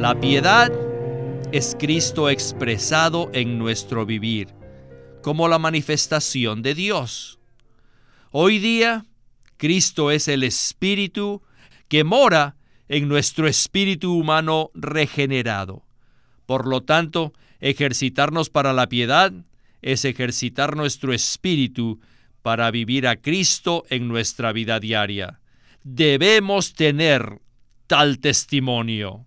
La piedad es Cristo expresado en nuestro vivir, como la manifestación de Dios. Hoy día, Cristo es el Espíritu que mora en nuestro espíritu humano regenerado. Por lo tanto, ejercitarnos para la piedad es ejercitar nuestro espíritu para vivir a Cristo en nuestra vida diaria. Debemos tener tal testimonio.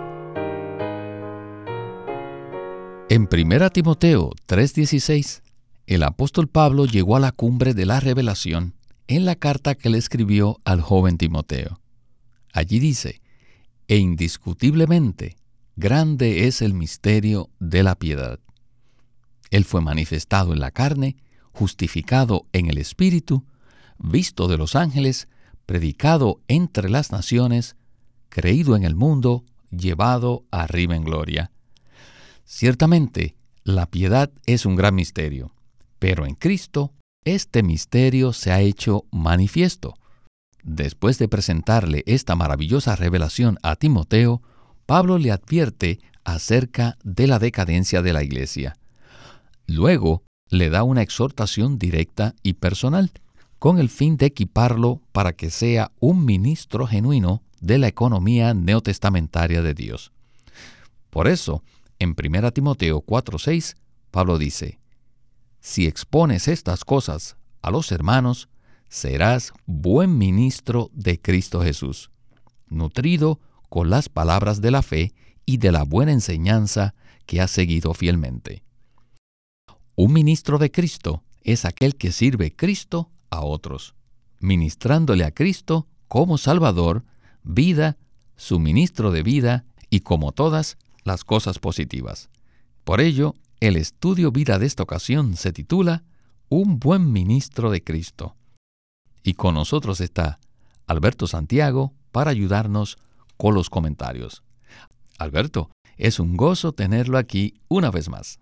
En 1 Timoteo 3:16, el apóstol Pablo llegó a la cumbre de la revelación en la carta que le escribió al joven Timoteo. Allí dice, e indiscutiblemente, grande es el misterio de la piedad. Él fue manifestado en la carne, justificado en el Espíritu, visto de los ángeles, predicado entre las naciones, creído en el mundo, llevado arriba en gloria. Ciertamente, la piedad es un gran misterio, pero en Cristo este misterio se ha hecho manifiesto. Después de presentarle esta maravillosa revelación a Timoteo, Pablo le advierte acerca de la decadencia de la iglesia. Luego le da una exhortación directa y personal, con el fin de equiparlo para que sea un ministro genuino de la economía neotestamentaria de Dios. Por eso, en 1 Timoteo 4:6, Pablo dice, Si expones estas cosas a los hermanos, serás buen ministro de Cristo Jesús, nutrido con las palabras de la fe y de la buena enseñanza que has seguido fielmente. Un ministro de Cristo es aquel que sirve Cristo a otros, ministrándole a Cristo como Salvador, vida, suministro de vida y como todas, las cosas positivas. Por ello, el estudio vida de esta ocasión se titula Un buen ministro de Cristo. Y con nosotros está Alberto Santiago para ayudarnos con los comentarios. Alberto, es un gozo tenerlo aquí una vez más.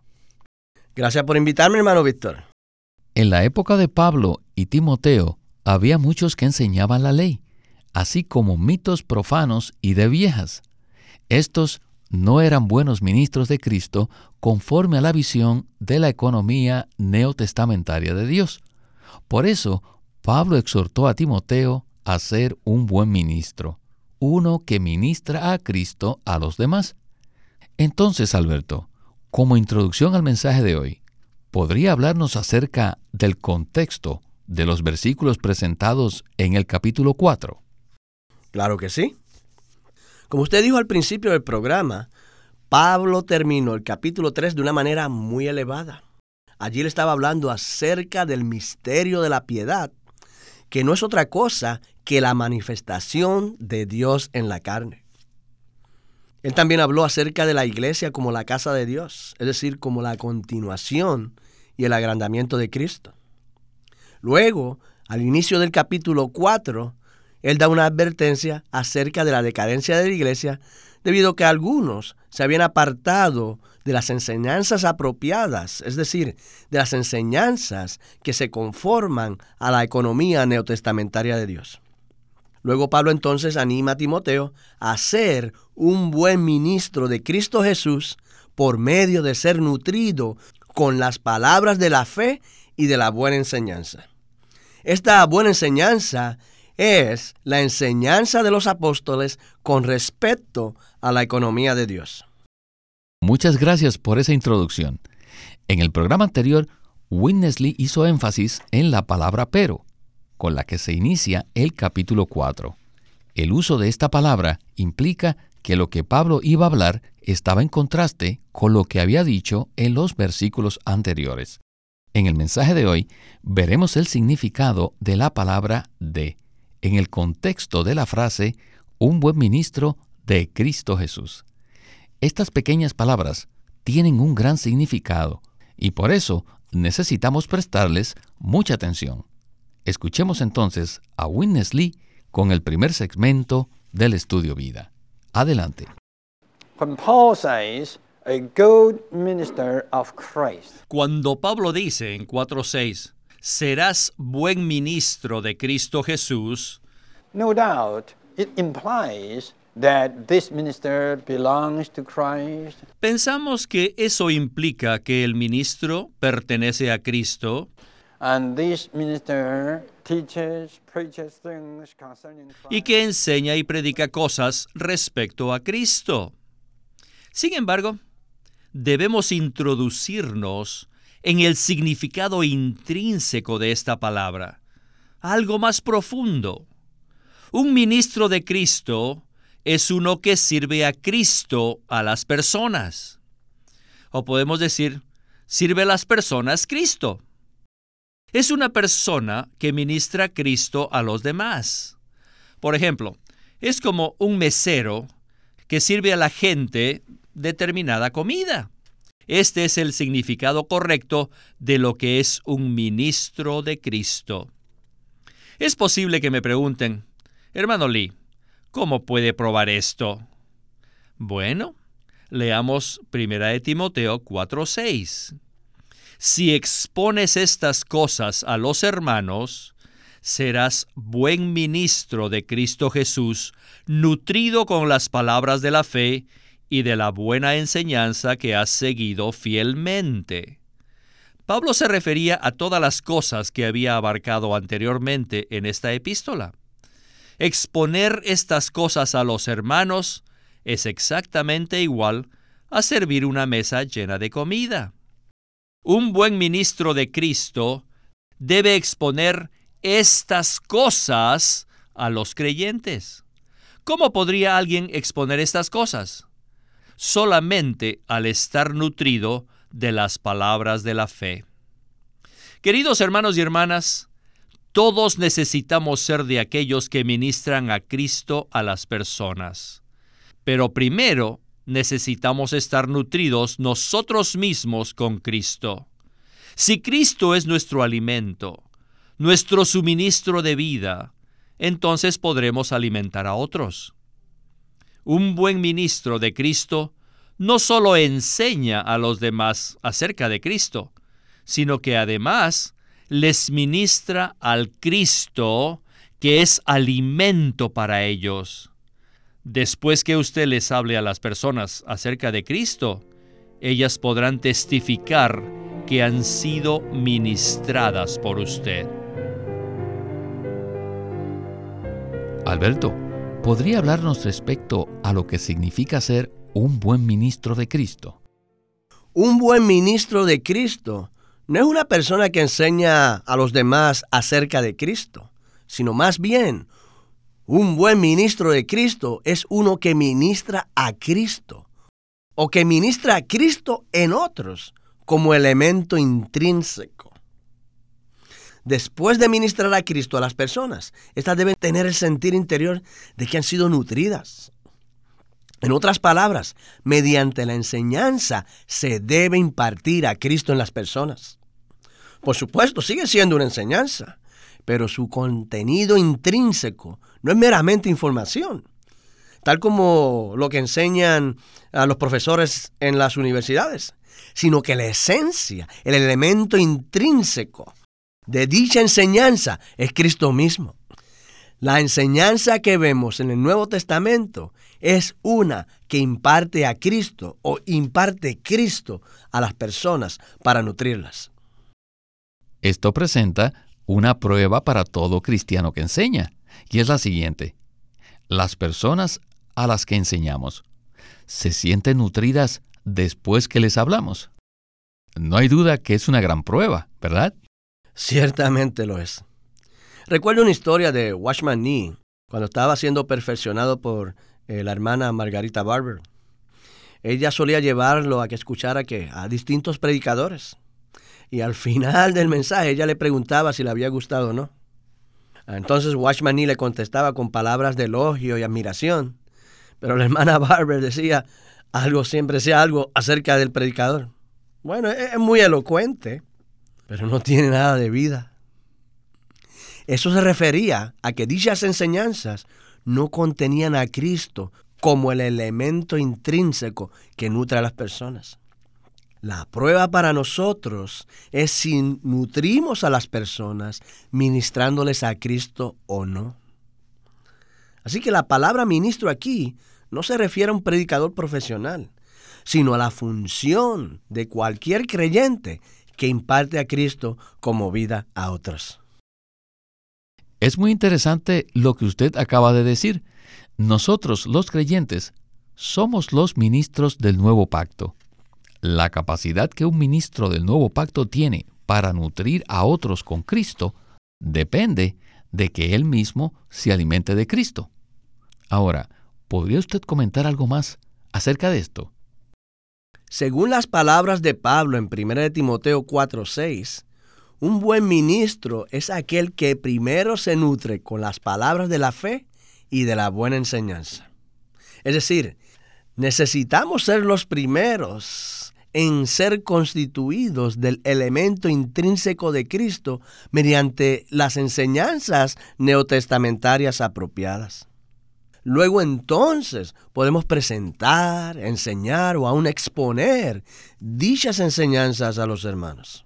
Gracias por invitarme, hermano Víctor. En la época de Pablo y Timoteo había muchos que enseñaban la ley, así como mitos profanos y de viejas. Estos no eran buenos ministros de Cristo conforme a la visión de la economía neotestamentaria de Dios. Por eso, Pablo exhortó a Timoteo a ser un buen ministro, uno que ministra a Cristo a los demás. Entonces, Alberto, como introducción al mensaje de hoy, ¿podría hablarnos acerca del contexto de los versículos presentados en el capítulo 4? Claro que sí. Como usted dijo al principio del programa, Pablo terminó el capítulo 3 de una manera muy elevada. Allí le estaba hablando acerca del misterio de la piedad, que no es otra cosa que la manifestación de Dios en la carne. Él también habló acerca de la iglesia como la casa de Dios, es decir, como la continuación y el agrandamiento de Cristo. Luego, al inicio del capítulo 4, él da una advertencia acerca de la decadencia de la iglesia debido a que algunos se habían apartado de las enseñanzas apropiadas, es decir, de las enseñanzas que se conforman a la economía neotestamentaria de Dios. Luego Pablo entonces anima a Timoteo a ser un buen ministro de Cristo Jesús por medio de ser nutrido con las palabras de la fe y de la buena enseñanza. Esta buena enseñanza es la enseñanza de los apóstoles con respecto a la economía de Dios. Muchas gracias por esa introducción. En el programa anterior, Winnesley hizo énfasis en la palabra pero, con la que se inicia el capítulo 4. El uso de esta palabra implica que lo que Pablo iba a hablar estaba en contraste con lo que había dicho en los versículos anteriores. En el mensaje de hoy veremos el significado de la palabra de en el contexto de la frase un buen ministro de Cristo Jesús. Estas pequeñas palabras tienen un gran significado y por eso necesitamos prestarles mucha atención. Escuchemos entonces a Witness Lee con el primer segmento del estudio vida. Adelante. Cuando Pablo dice en 4.6, serás buen ministro de Cristo Jesús, no doubt it implies that this minister belongs to Christ. Pensamos que eso implica que el ministro pertenece a Cristo And this minister teaches, preaches things concerning Christ. y que enseña y predica cosas respecto a Cristo. Sin embargo, debemos introducirnos en el significado intrínseco de esta palabra, algo más profundo. Un ministro de Cristo es uno que sirve a Cristo a las personas. O podemos decir, sirve a las personas Cristo. Es una persona que ministra a Cristo a los demás. Por ejemplo, es como un mesero que sirve a la gente determinada comida. Este es el significado correcto de lo que es un ministro de Cristo. Es posible que me pregunten, hermano Lee, ¿cómo puede probar esto? Bueno, leamos 1 de Timoteo 4:6. Si expones estas cosas a los hermanos, serás buen ministro de Cristo Jesús, nutrido con las palabras de la fe y de la buena enseñanza que has seguido fielmente. Pablo se refería a todas las cosas que había abarcado anteriormente en esta epístola. Exponer estas cosas a los hermanos es exactamente igual a servir una mesa llena de comida. Un buen ministro de Cristo debe exponer estas cosas a los creyentes. ¿Cómo podría alguien exponer estas cosas? Solamente al estar nutrido de las palabras de la fe. Queridos hermanos y hermanas, todos necesitamos ser de aquellos que ministran a Cristo a las personas. Pero primero necesitamos estar nutridos nosotros mismos con Cristo. Si Cristo es nuestro alimento, nuestro suministro de vida, entonces podremos alimentar a otros. Un buen ministro de Cristo no solo enseña a los demás acerca de Cristo, sino que además les ministra al Cristo que es alimento para ellos. Después que usted les hable a las personas acerca de Cristo, ellas podrán testificar que han sido ministradas por usted. Alberto, ¿podría hablarnos respecto a lo que significa ser un buen ministro de Cristo? Un buen ministro de Cristo no es una persona que enseña a los demás acerca de Cristo, sino más bien un buen ministro de Cristo es uno que ministra a Cristo o que ministra a Cristo en otros como elemento intrínseco. Después de ministrar a Cristo a las personas, estas deben tener el sentir interior de que han sido nutridas. En otras palabras, mediante la enseñanza se debe impartir a Cristo en las personas. Por supuesto, sigue siendo una enseñanza, pero su contenido intrínseco no es meramente información, tal como lo que enseñan a los profesores en las universidades, sino que la esencia, el elemento intrínseco de dicha enseñanza es Cristo mismo. La enseñanza que vemos en el Nuevo Testamento es una que imparte a Cristo o imparte Cristo a las personas para nutrirlas. Esto presenta una prueba para todo cristiano que enseña, y es la siguiente. Las personas a las que enseñamos se sienten nutridas después que les hablamos. No hay duda que es una gran prueba, ¿verdad? Ciertamente lo es. Recuerdo una historia de Watchman Nee, cuando estaba siendo perfeccionado por eh, la hermana Margarita Barber. Ella solía llevarlo a que escuchara que a distintos predicadores. Y al final del mensaje ella le preguntaba si le había gustado o no. Entonces Watchman Nee le contestaba con palabras de elogio y admiración. Pero la hermana Barber decía, algo siempre sea algo acerca del predicador. Bueno, es muy elocuente, pero no tiene nada de vida. Eso se refería a que dichas enseñanzas no contenían a Cristo como el elemento intrínseco que nutre a las personas. La prueba para nosotros es si nutrimos a las personas ministrándoles a Cristo o no. Así que la palabra ministro aquí no se refiere a un predicador profesional, sino a la función de cualquier creyente que imparte a Cristo como vida a otros. Es muy interesante lo que usted acaba de decir. Nosotros, los creyentes, somos los ministros del nuevo pacto. La capacidad que un ministro del nuevo pacto tiene para nutrir a otros con Cristo depende de que él mismo se alimente de Cristo. Ahora, ¿podría usted comentar algo más acerca de esto? Según las palabras de Pablo en 1 Timoteo 4:6, un buen ministro es aquel que primero se nutre con las palabras de la fe y de la buena enseñanza. Es decir, necesitamos ser los primeros en ser constituidos del elemento intrínseco de Cristo mediante las enseñanzas neotestamentarias apropiadas. Luego entonces podemos presentar, enseñar o aún exponer dichas enseñanzas a los hermanos.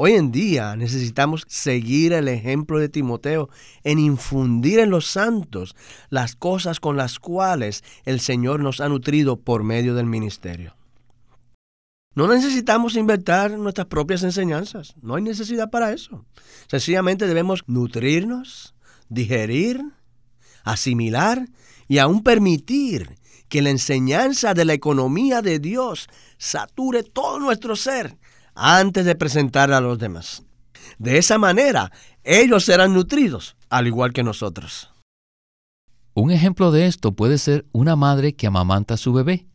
Hoy en día necesitamos seguir el ejemplo de Timoteo en infundir en los santos las cosas con las cuales el Señor nos ha nutrido por medio del ministerio. No necesitamos inventar nuestras propias enseñanzas, no hay necesidad para eso. Sencillamente debemos nutrirnos, digerir, asimilar y aún permitir que la enseñanza de la economía de Dios sature todo nuestro ser antes de presentar a los demás. De esa manera, ellos serán nutridos, al igual que nosotros. Un ejemplo de esto puede ser una madre que amamanta a su bebé.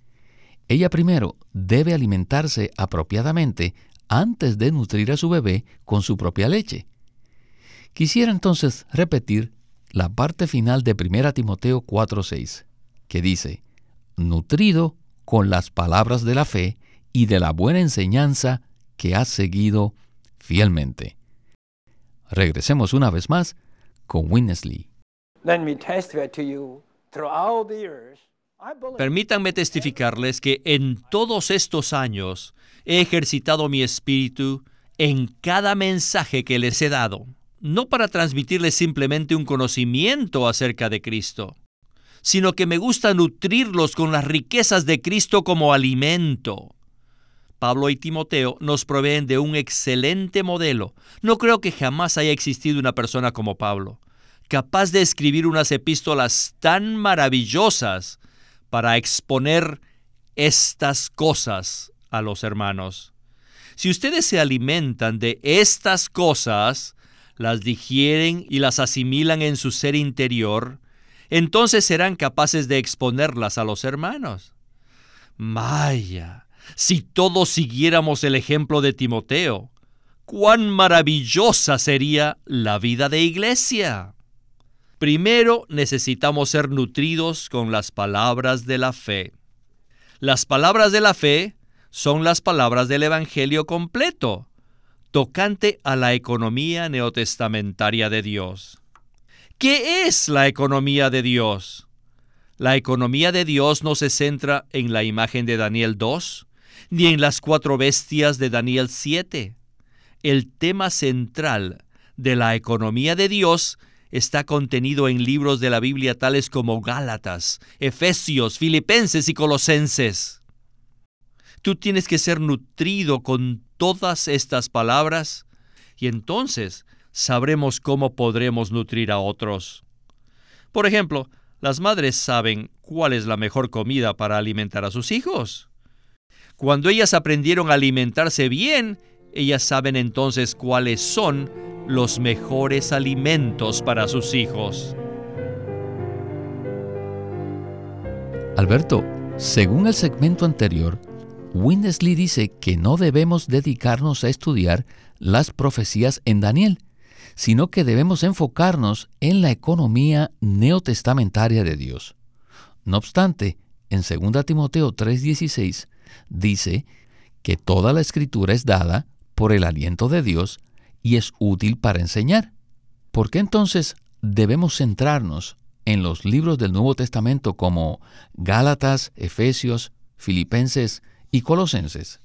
Ella primero debe alimentarse apropiadamente antes de nutrir a su bebé con su propia leche. Quisiera entonces repetir la parte final de 1 Timoteo 4:6, que dice, nutrido con las palabras de la fe y de la buena enseñanza que has seguido fielmente. Regresemos una vez más con Winnesley. Permítanme testificarles que en todos estos años he ejercitado mi espíritu en cada mensaje que les he dado, no para transmitirles simplemente un conocimiento acerca de Cristo, sino que me gusta nutrirlos con las riquezas de Cristo como alimento. Pablo y Timoteo nos proveen de un excelente modelo. No creo que jamás haya existido una persona como Pablo, capaz de escribir unas epístolas tan maravillosas para exponer estas cosas a los hermanos. Si ustedes se alimentan de estas cosas, las digieren y las asimilan en su ser interior, entonces serán capaces de exponerlas a los hermanos. Maya, si todos siguiéramos el ejemplo de Timoteo, cuán maravillosa sería la vida de iglesia. Primero necesitamos ser nutridos con las palabras de la fe. Las palabras de la fe son las palabras del Evangelio completo, tocante a la economía neotestamentaria de Dios. ¿Qué es la economía de Dios? La economía de Dios no se centra en la imagen de Daniel 2, ni en las cuatro bestias de Daniel 7. El tema central de la economía de Dios está contenido en libros de la Biblia tales como Gálatas, Efesios, Filipenses y Colosenses. Tú tienes que ser nutrido con todas estas palabras y entonces sabremos cómo podremos nutrir a otros. Por ejemplo, las madres saben cuál es la mejor comida para alimentar a sus hijos. Cuando ellas aprendieron a alimentarse bien, ellas saben entonces cuáles son los mejores alimentos para sus hijos. Alberto, según el segmento anterior, Winnesley dice que no debemos dedicarnos a estudiar las profecías en Daniel, sino que debemos enfocarnos en la economía neotestamentaria de Dios. No obstante, en 2 Timoteo 3:16 dice que toda la escritura es dada por el aliento de Dios y es útil para enseñar. ¿Por qué entonces debemos centrarnos en los libros del Nuevo Testamento como Gálatas, Efesios, Filipenses y Colosenses?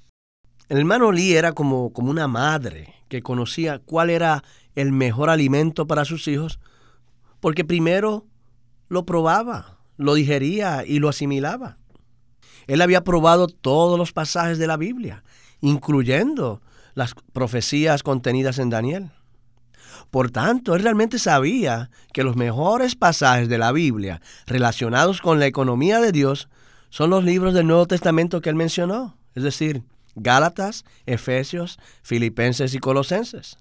El hermano Lee era como, como una madre que conocía cuál era el mejor alimento para sus hijos, porque primero lo probaba, lo digería y lo asimilaba. Él había probado todos los pasajes de la Biblia, incluyendo las profecías contenidas en Daniel. Por tanto, él realmente sabía que los mejores pasajes de la Biblia relacionados con la economía de Dios son los libros del Nuevo Testamento que él mencionó, es decir, Gálatas, Efesios, Filipenses y Colosenses.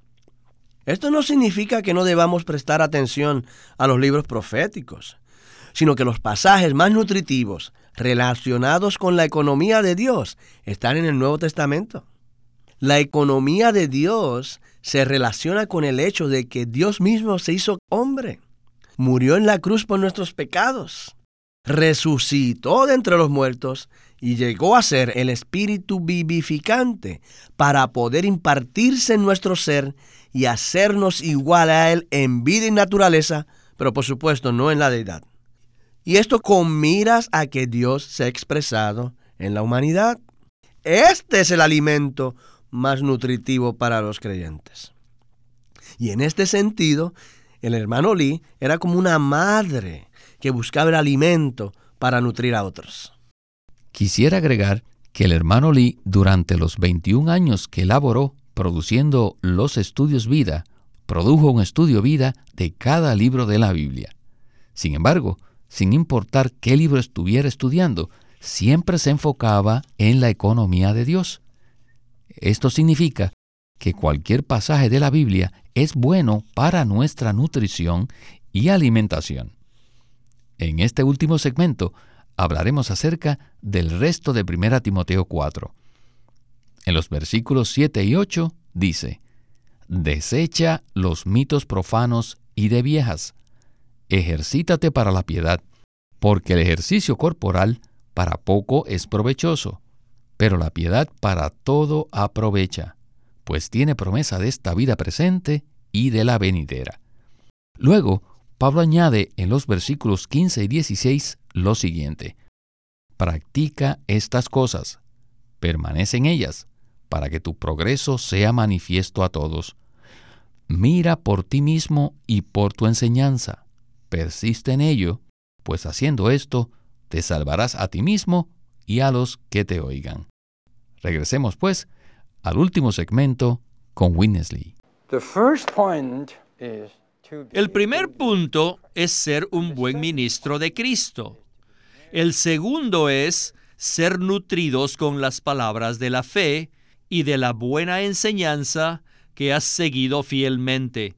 Esto no significa que no debamos prestar atención a los libros proféticos, sino que los pasajes más nutritivos relacionados con la economía de Dios están en el Nuevo Testamento. La economía de Dios se relaciona con el hecho de que Dios mismo se hizo hombre, murió en la cruz por nuestros pecados, resucitó de entre los muertos y llegó a ser el espíritu vivificante para poder impartirse en nuestro ser y hacernos igual a Él en vida y naturaleza, pero por supuesto no en la deidad. Y esto con miras a que Dios se ha expresado en la humanidad. Este es el alimento más nutritivo para los creyentes. Y en este sentido, el hermano Lee era como una madre que buscaba el alimento para nutrir a otros. Quisiera agregar que el hermano Lee, durante los 21 años que laboró produciendo los estudios vida, produjo un estudio vida de cada libro de la Biblia. Sin embargo, sin importar qué libro estuviera estudiando, siempre se enfocaba en la economía de Dios. Esto significa que cualquier pasaje de la Biblia es bueno para nuestra nutrición y alimentación. En este último segmento hablaremos acerca del resto de 1 Timoteo 4. En los versículos 7 y 8 dice, Desecha los mitos profanos y de viejas, ejercítate para la piedad, porque el ejercicio corporal para poco es provechoso, pero la piedad para todo aprovecha, pues tiene promesa de esta vida presente y de la venidera. Luego, Pablo añade en los versículos 15 y 16 lo siguiente. Practica estas cosas, permanece en ellas, para que tu progreso sea manifiesto a todos. Mira por ti mismo y por tu enseñanza. Persiste en ello, pues haciendo esto, te salvarás a ti mismo y a los que te oigan. Regresemos, pues, al último segmento con Winnesley. El primer punto es ser un buen ministro de Cristo. El segundo es ser nutridos con las palabras de la fe y de la buena enseñanza que has seguido fielmente.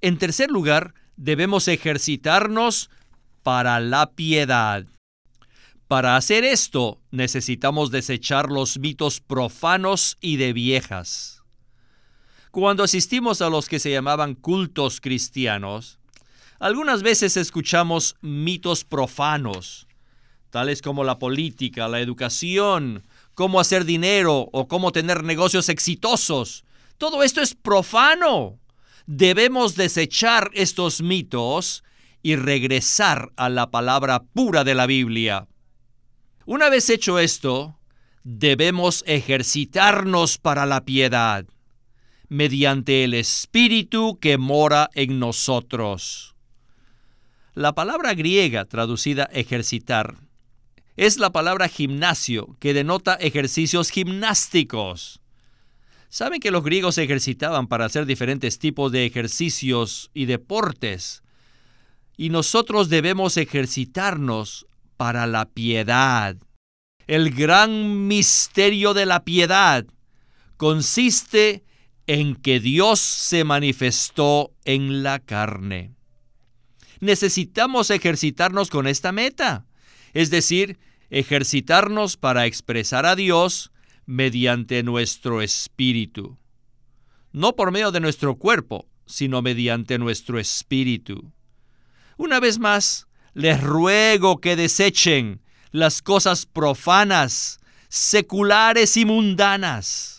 En tercer lugar, debemos ejercitarnos para la piedad. Para hacer esto, necesitamos desechar los mitos profanos y de viejas. Cuando asistimos a los que se llamaban cultos cristianos, algunas veces escuchamos mitos profanos, tales como la política, la educación, cómo hacer dinero o cómo tener negocios exitosos. Todo esto es profano. Debemos desechar estos mitos y regresar a la palabra pura de la Biblia. Una vez hecho esto, debemos ejercitarnos para la piedad mediante el Espíritu que mora en nosotros. La palabra griega traducida ejercitar es la palabra gimnasio, que denota ejercicios gimnásticos. Saben que los griegos ejercitaban para hacer diferentes tipos de ejercicios y deportes. Y nosotros debemos ejercitarnos para la piedad. El gran misterio de la piedad consiste en que Dios se manifestó en la carne. Necesitamos ejercitarnos con esta meta, es decir, ejercitarnos para expresar a Dios mediante nuestro espíritu. No por medio de nuestro cuerpo, sino mediante nuestro espíritu. Una vez más, les ruego que desechen las cosas profanas, seculares y mundanas.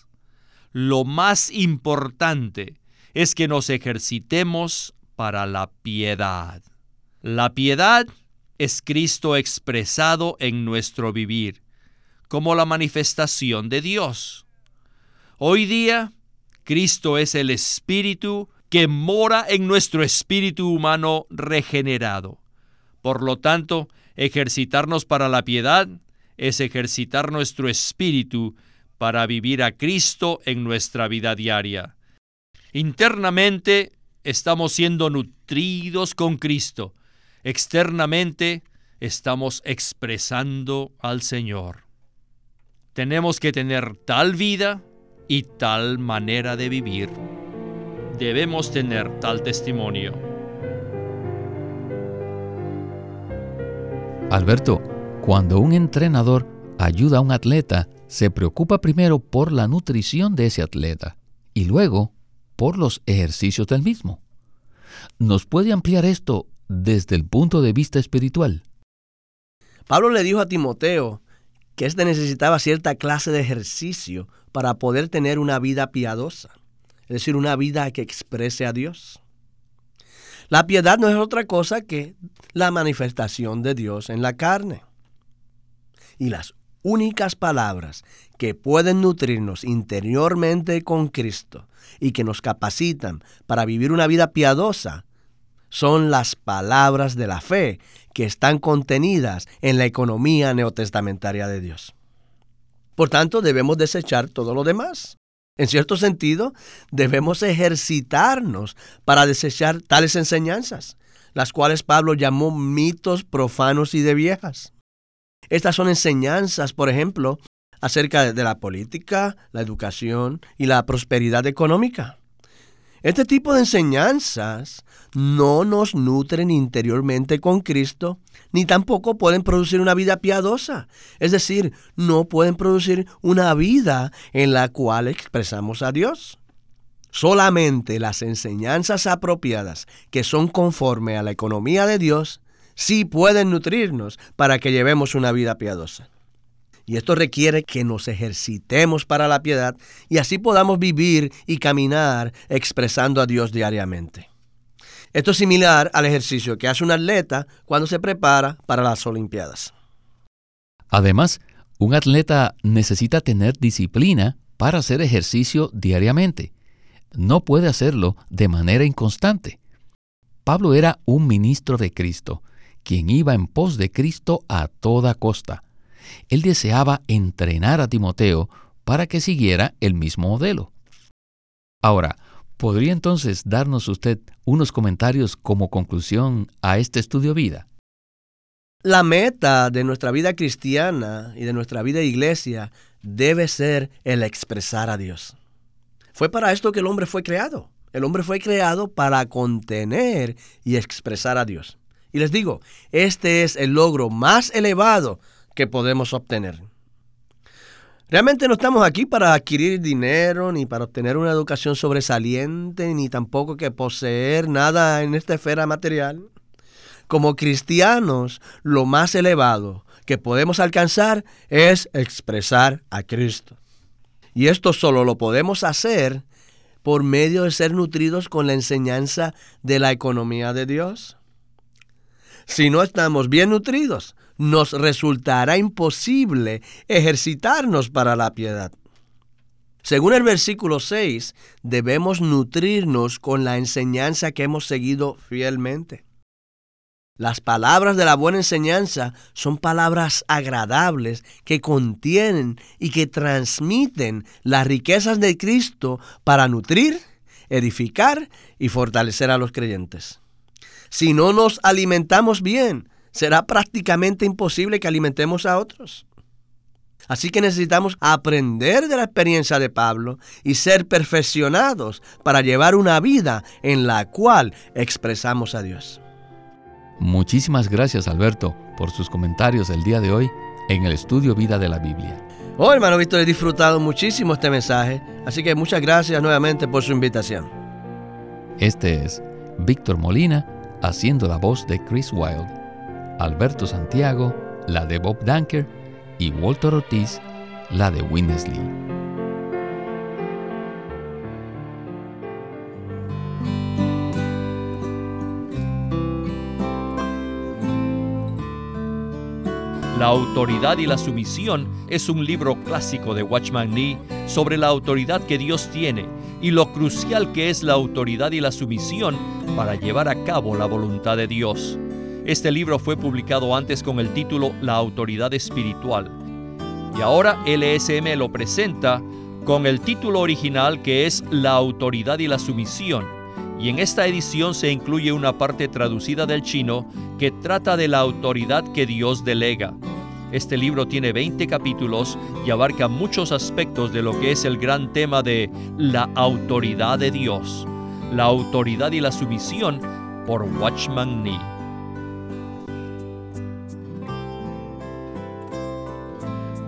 Lo más importante es que nos ejercitemos para la piedad. La piedad es Cristo expresado en nuestro vivir, como la manifestación de Dios. Hoy día, Cristo es el Espíritu que mora en nuestro espíritu humano regenerado. Por lo tanto, ejercitarnos para la piedad es ejercitar nuestro espíritu para vivir a Cristo en nuestra vida diaria. Internamente estamos siendo nutridos con Cristo. Externamente estamos expresando al Señor. Tenemos que tener tal vida y tal manera de vivir. Debemos tener tal testimonio. Alberto, cuando un entrenador ayuda a un atleta, se preocupa primero por la nutrición de ese atleta y luego por los ejercicios del mismo. ¿Nos puede ampliar esto desde el punto de vista espiritual? Pablo le dijo a Timoteo que éste necesitaba cierta clase de ejercicio para poder tener una vida piadosa, es decir, una vida que exprese a Dios. La piedad no es otra cosa que la manifestación de Dios en la carne. Y las únicas palabras que pueden nutrirnos interiormente con Cristo y que nos capacitan para vivir una vida piadosa son las palabras de la fe que están contenidas en la economía neotestamentaria de Dios. Por tanto, debemos desechar todo lo demás. En cierto sentido, debemos ejercitarnos para desechar tales enseñanzas, las cuales Pablo llamó mitos profanos y de viejas. Estas son enseñanzas, por ejemplo, acerca de la política, la educación y la prosperidad económica. Este tipo de enseñanzas no nos nutren interiormente con Cristo, ni tampoco pueden producir una vida piadosa. Es decir, no pueden producir una vida en la cual expresamos a Dios. Solamente las enseñanzas apropiadas que son conforme a la economía de Dios sí pueden nutrirnos para que llevemos una vida piadosa. Y esto requiere que nos ejercitemos para la piedad y así podamos vivir y caminar expresando a Dios diariamente. Esto es similar al ejercicio que hace un atleta cuando se prepara para las Olimpiadas. Además, un atleta necesita tener disciplina para hacer ejercicio diariamente. No puede hacerlo de manera inconstante. Pablo era un ministro de Cristo, quien iba en pos de Cristo a toda costa él deseaba entrenar a Timoteo para que siguiera el mismo modelo. Ahora, ¿podría entonces darnos usted unos comentarios como conclusión a este estudio vida? La meta de nuestra vida cristiana y de nuestra vida iglesia debe ser el expresar a Dios. Fue para esto que el hombre fue creado. El hombre fue creado para contener y expresar a Dios. Y les digo, este es el logro más elevado que podemos obtener. Realmente no estamos aquí para adquirir dinero, ni para obtener una educación sobresaliente, ni tampoco que poseer nada en esta esfera material. Como cristianos, lo más elevado que podemos alcanzar es expresar a Cristo. Y esto solo lo podemos hacer por medio de ser nutridos con la enseñanza de la economía de Dios. Si no estamos bien nutridos, nos resultará imposible ejercitarnos para la piedad. Según el versículo 6, debemos nutrirnos con la enseñanza que hemos seguido fielmente. Las palabras de la buena enseñanza son palabras agradables que contienen y que transmiten las riquezas de Cristo para nutrir, edificar y fortalecer a los creyentes. Si no nos alimentamos bien, será prácticamente imposible que alimentemos a otros. Así que necesitamos aprender de la experiencia de Pablo y ser perfeccionados para llevar una vida en la cual expresamos a Dios. Muchísimas gracias Alberto por sus comentarios el día de hoy en el estudio Vida de la Biblia. Oh, hermano Víctor, he disfrutado muchísimo este mensaje, así que muchas gracias nuevamente por su invitación. Este es Víctor Molina haciendo la voz de Chris Wilde Alberto Santiago la de Bob Danker, y Walter Ortiz, la de Winnesley. La autoridad y la sumisión es un libro clásico de Watchman Nee sobre la autoridad que Dios tiene y lo crucial que es la autoridad y la sumisión para llevar a cabo la voluntad de Dios. Este libro fue publicado antes con el título La autoridad espiritual y ahora LSM lo presenta con el título original que es La autoridad y la sumisión. Y en esta edición se incluye una parte traducida del chino que trata de la autoridad que Dios delega. Este libro tiene 20 capítulos y abarca muchos aspectos de lo que es el gran tema de la autoridad de Dios, la autoridad y la sumisión por Watchman Nee.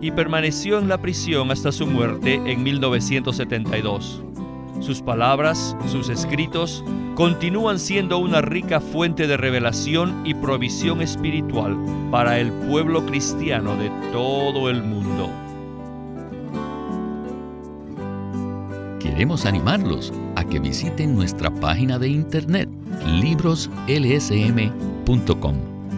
y permaneció en la prisión hasta su muerte en 1972. Sus palabras, sus escritos, continúan siendo una rica fuente de revelación y provisión espiritual para el pueblo cristiano de todo el mundo. Queremos animarlos a que visiten nuestra página de internet libroslsm.com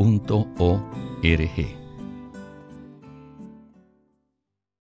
www.ecc.org.